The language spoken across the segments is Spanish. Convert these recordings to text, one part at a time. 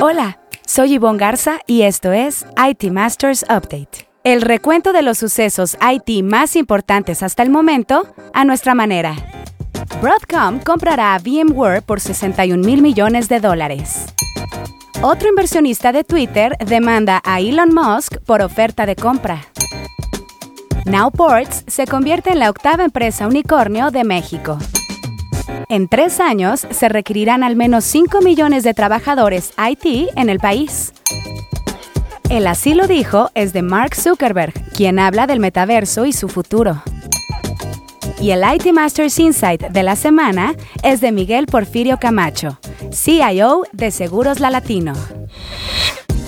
Hola, soy Yvonne Garza y esto es IT Masters Update. El recuento de los sucesos IT más importantes hasta el momento a nuestra manera. Broadcom comprará a VMware por 61 mil millones de dólares. Otro inversionista de Twitter demanda a Elon Musk por oferta de compra. Nowports se convierte en la octava empresa unicornio de México. En tres años se requerirán al menos 5 millones de trabajadores IT en el país. El así lo dijo es de Mark Zuckerberg, quien habla del metaverso y su futuro. Y el IT Masters Insight de la semana es de Miguel Porfirio Camacho, CIO de Seguros La Latino.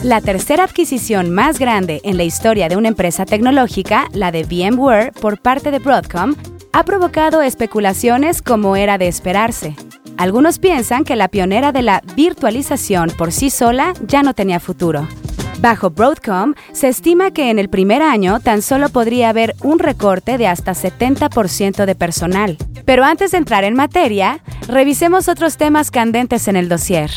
La tercera adquisición más grande en la historia de una empresa tecnológica, la de VMware por parte de Broadcom, ha provocado especulaciones como era de esperarse. Algunos piensan que la pionera de la virtualización por sí sola ya no tenía futuro. Bajo Broadcom, se estima que en el primer año tan solo podría haber un recorte de hasta 70% de personal. Pero antes de entrar en materia, revisemos otros temas candentes en el dossier.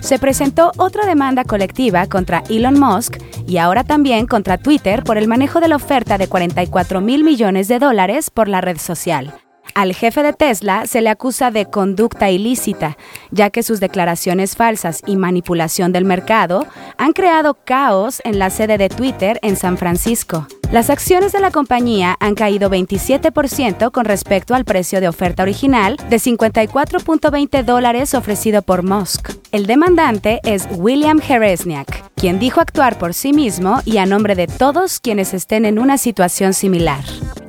Se presentó otra demanda colectiva contra Elon Musk y ahora también contra Twitter por el manejo de la oferta de 44 mil millones de dólares por la red social. Al jefe de Tesla se le acusa de conducta ilícita, ya que sus declaraciones falsas y manipulación del mercado han creado caos en la sede de Twitter en San Francisco. Las acciones de la compañía han caído 27% con respecto al precio de oferta original de 54.20 dólares ofrecido por Musk. El demandante es William Heresniak, quien dijo actuar por sí mismo y a nombre de todos quienes estén en una situación similar.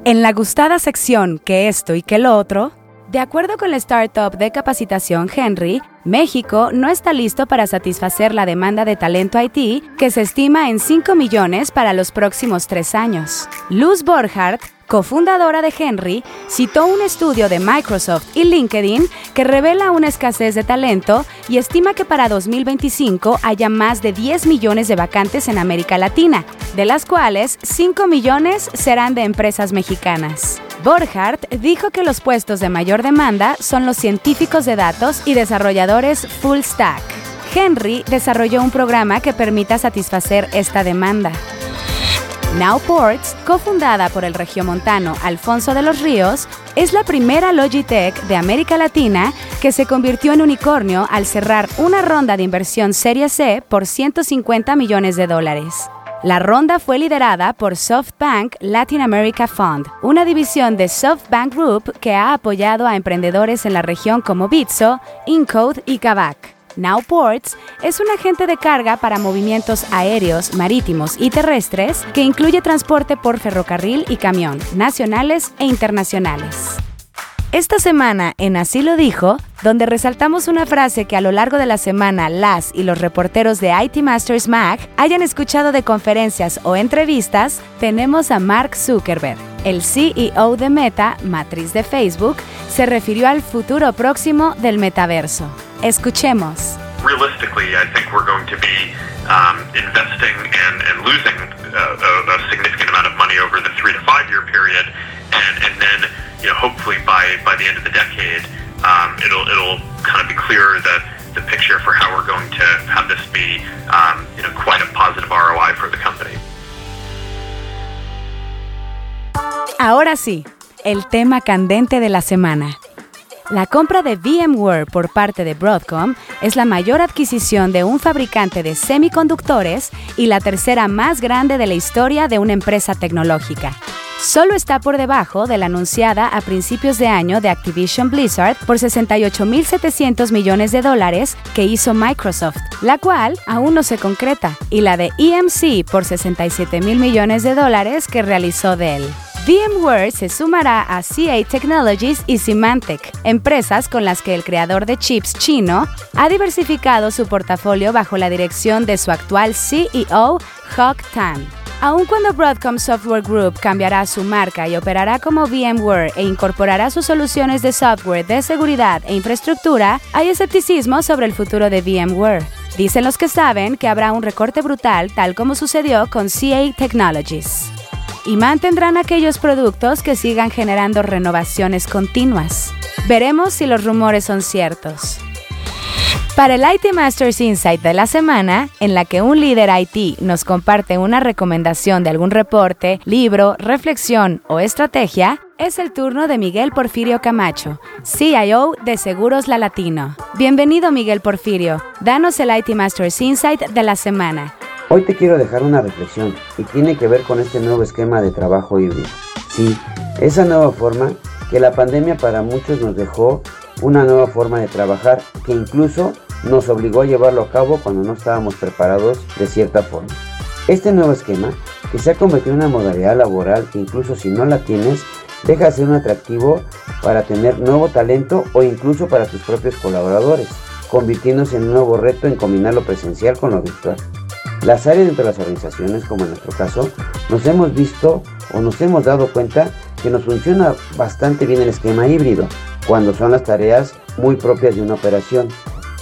En la gustada sección que esto y que lo otro, de acuerdo con la startup de capacitación Henry, México no está listo para satisfacer la demanda de talento IT que se estima en 5 millones para los próximos tres años. Luz Borhardt, cofundadora de Henry, citó un estudio de Microsoft y LinkedIn que revela una escasez de talento y estima que para 2025 haya más de 10 millones de vacantes en América Latina, de las cuales 5 millones serán de empresas mexicanas. Borhardt dijo que los puestos de mayor demanda son los científicos de datos y desarrolladores full stack. Henry desarrolló un programa que permita satisfacer esta demanda. Nowports, cofundada por el regiomontano Alfonso de los Ríos, es la primera Logitech de América Latina que se convirtió en unicornio al cerrar una ronda de inversión Serie C por 150 millones de dólares. La ronda fue liderada por SoftBank Latin America Fund, una división de SoftBank Group que ha apoyado a emprendedores en la región como Bitso, Incode y Kavak. Nowports es un agente de carga para movimientos aéreos, marítimos y terrestres que incluye transporte por ferrocarril y camión, nacionales e internacionales. Esta semana en Así lo dijo, donde resaltamos una frase que a lo largo de la semana las y los reporteros de IT Masters Mag hayan escuchado de conferencias o entrevistas, tenemos a Mark Zuckerberg. El CEO de Meta, matriz de Facebook, se refirió al futuro próximo del metaverso. Escuchemos. Realistically, I think we're going to be um, investing and, and losing uh, a, a significant amount of money over the three to five year period, and, and then you know, hopefully by, by the end of the decade, um, it'll it'll kind of be clearer the the picture for how we're going to have this be, um, you know, quite a positive ROI for the company. Ahora sí, el tema candente de la semana. La compra de VMware por parte de Broadcom es la mayor adquisición de un fabricante de semiconductores y la tercera más grande de la historia de una empresa tecnológica. Solo está por debajo de la anunciada a principios de año de Activision Blizzard por 68.700 millones de dólares que hizo Microsoft, la cual aún no se concreta, y la de EMC por 67 mil millones de dólares que realizó Dell. VMware se sumará a CA Technologies y Symantec, empresas con las que el creador de chips chino ha diversificado su portafolio bajo la dirección de su actual CEO, Hock Tan. Aun cuando Broadcom Software Group cambiará su marca y operará como VMware e incorporará sus soluciones de software de seguridad e infraestructura, hay escepticismo sobre el futuro de VMware. Dicen los que saben que habrá un recorte brutal tal como sucedió con CA Technologies. Y mantendrán aquellos productos que sigan generando renovaciones continuas. Veremos si los rumores son ciertos. Para el IT Masters Insight de la semana, en la que un líder IT nos comparte una recomendación de algún reporte, libro, reflexión o estrategia, es el turno de Miguel Porfirio Camacho, CIO de Seguros La Latino. Bienvenido Miguel Porfirio, danos el IT Masters Insight de la semana. Hoy te quiero dejar una reflexión y tiene que ver con este nuevo esquema de trabajo híbrido. Sí, esa nueva forma que la pandemia para muchos nos dejó una nueva forma de trabajar que incluso nos obligó a llevarlo a cabo cuando no estábamos preparados de cierta forma. Este nuevo esquema, que se ha convertido en una modalidad laboral que incluso si no la tienes, deja de ser un atractivo para tener nuevo talento o incluso para tus propios colaboradores, convirtiéndose en un nuevo reto en combinar lo presencial con lo virtual. Las áreas dentro de las organizaciones, como en nuestro caso, nos hemos visto o nos hemos dado cuenta que nos funciona bastante bien el esquema híbrido, cuando son las tareas muy propias de una operación,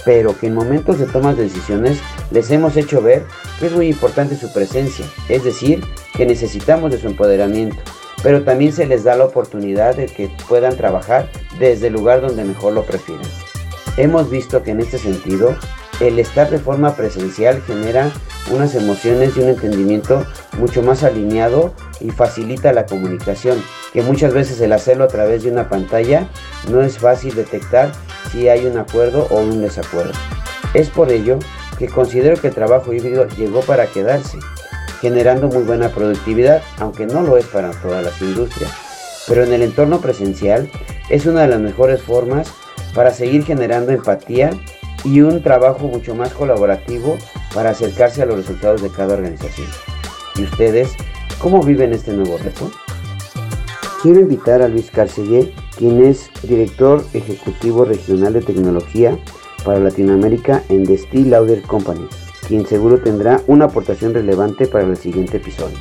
pero que en momentos de toma de decisiones les hemos hecho ver que es muy importante su presencia, es decir, que necesitamos de su empoderamiento, pero también se les da la oportunidad de que puedan trabajar desde el lugar donde mejor lo prefieran. Hemos visto que en este sentido, el estar de forma presencial genera unas emociones y un entendimiento mucho más alineado y facilita la comunicación, que muchas veces el hacerlo a través de una pantalla no es fácil detectar si hay un acuerdo o un desacuerdo. Es por ello que considero que el trabajo híbrido llegó para quedarse, generando muy buena productividad, aunque no lo es para todas las industrias. Pero en el entorno presencial es una de las mejores formas para seguir generando empatía y un trabajo mucho más colaborativo para acercarse a los resultados de cada organización. ¿Y ustedes cómo viven este nuevo reto? Quiero invitar a Luis Carcellé, quien es director ejecutivo regional de tecnología para Latinoamérica en The Steel Lauder Company, quien seguro tendrá una aportación relevante para el siguiente episodio.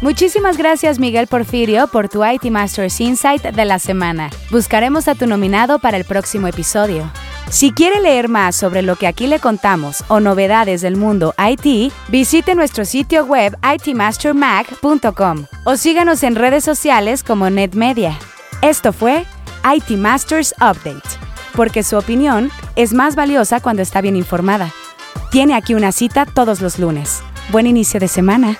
Muchísimas gracias Miguel Porfirio por tu IT Masters Insight de la semana. Buscaremos a tu nominado para el próximo episodio. Si quiere leer más sobre lo que aquí le contamos o novedades del mundo IT, visite nuestro sitio web itmastermag.com o síganos en redes sociales como NetMedia. Esto fue IT Masters Update, porque su opinión es más valiosa cuando está bien informada. Tiene aquí una cita todos los lunes. Buen inicio de semana.